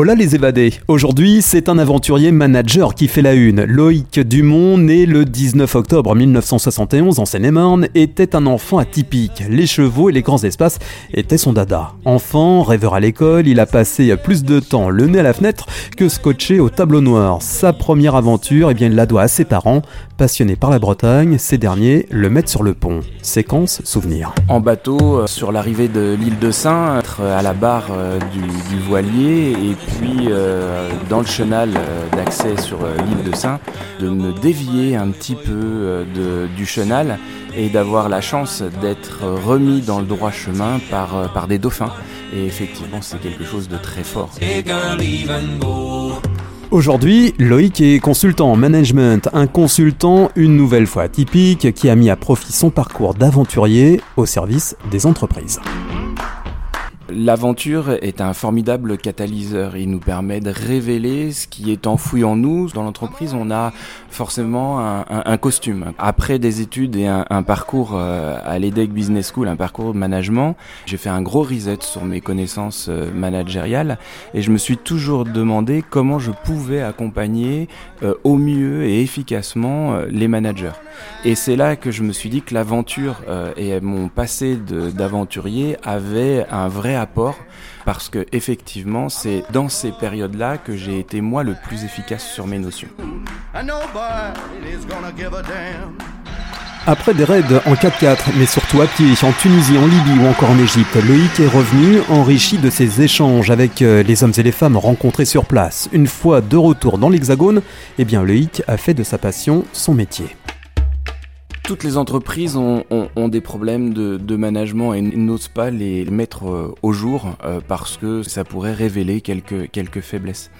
Hola les évadés. Aujourd'hui, c'est un aventurier manager qui fait la une. Loïc Dumont, né le 19 octobre 1971 en Seine-et-Marne, était un enfant atypique. Les chevaux et les grands espaces étaient son dada. Enfant, rêveur à l'école, il a passé plus de temps le nez à la fenêtre que scotché au tableau noir. Sa première aventure, eh bien, il la doit à ses parents, passionnés par la Bretagne. Ces derniers le mettent sur le pont. Séquence souvenir. En bateau, euh, sur l'arrivée de l'île de Saint, à la barre euh, du, du voilier et puis euh, dans le chenal euh, d'accès sur euh, l'île de Saint, de me dévier un petit peu du chenal et d'avoir la chance d'être remis dans le droit chemin par, par des dauphins. Et effectivement, c'est quelque chose de très fort. Aujourd'hui, Loïc est consultant en management, un consultant une nouvelle fois atypique qui a mis à profit son parcours d'aventurier au service des entreprises. L'aventure est un formidable catalyseur. Il nous permet de révéler ce qui est enfoui en nous. Dans l'entreprise, on a forcément un, costume. Après des études et un, parcours euh, à l'EDEC Business School, un parcours de management, j'ai fait un gros reset sur mes connaissances euh, managériales et je me suis toujours demandé comment je pouvais accompagner euh, au mieux et efficacement les managers. Et c'est là que je me suis dit que l'aventure et mon passé d'aventurier avaient un vrai apport parce que effectivement c'est dans ces périodes-là que j'ai été moi le plus efficace sur mes notions. Après des raids en 4x4, mais surtout à pied, en Tunisie, en Libye ou encore en Égypte, Loïc est revenu enrichi de ses échanges avec euh, les hommes et les femmes rencontrés sur place. Une fois de retour dans l'Hexagone, eh bien Loïc a fait de sa passion son métier. Toutes les entreprises ont, ont- ont des problèmes de, management et n'osent pas les mettre euh, au jour euh, parce que ça pourrait révéler quelques, quelques faiblesses.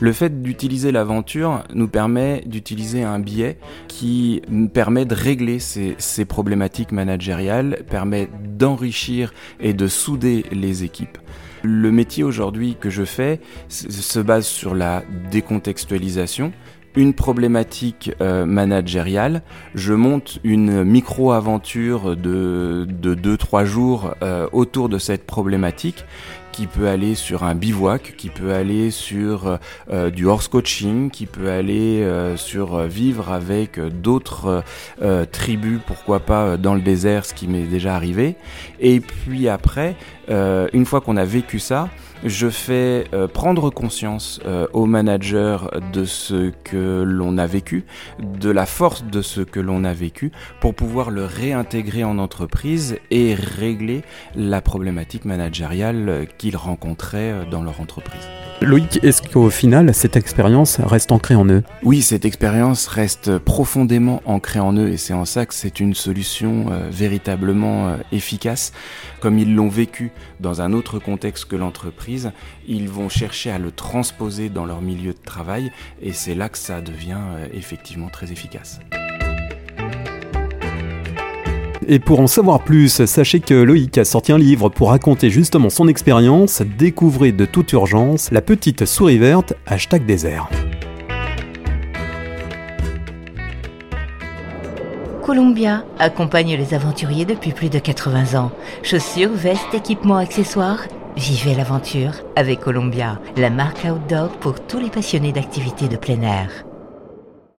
Le fait d'utiliser l'aventure nous permet d'utiliser un biais qui permet de régler ces, ces problématiques managériales, permet d'enrichir et de souder les équipes. Le métier aujourd'hui que je fais se base sur la décontextualisation, une problématique euh, managériale, je monte une micro-aventure de 2-3 jours euh, autour de cette problématique qui peut aller sur un bivouac, qui peut aller sur euh, du horse coaching, qui peut aller sur vivre avec d'autres tribus, pourquoi pas dans le désert, ce qui m'est déjà arrivé. Et puis après, euh, une fois qu'on a vécu ça, je fais euh, prendre conscience euh, aux managers de ce que l'on a vécu, de la force de ce que l'on a vécu, pour pouvoir le réintégrer en entreprise et régler la problématique managériale euh, qu'ils rencontraient dans leur entreprise. Loïc, est-ce qu'au final, cette expérience reste ancrée en eux Oui, cette expérience reste profondément ancrée en eux et c'est en ça que c'est une solution euh, véritablement euh, efficace. Comme ils l'ont vécu dans un autre contexte que l'entreprise, ils vont chercher à le transposer dans leur milieu de travail et c'est là que ça devient euh, effectivement très efficace. Et pour en savoir plus, sachez que Loïc a sorti un livre pour raconter justement son expérience. Découvrez de toute urgence La petite souris verte, hashtag désert. Columbia accompagne les aventuriers depuis plus de 80 ans. Chaussures, vestes, équipements, accessoires. Vivez l'aventure avec Columbia, la marque outdoor pour tous les passionnés d'activités de plein air.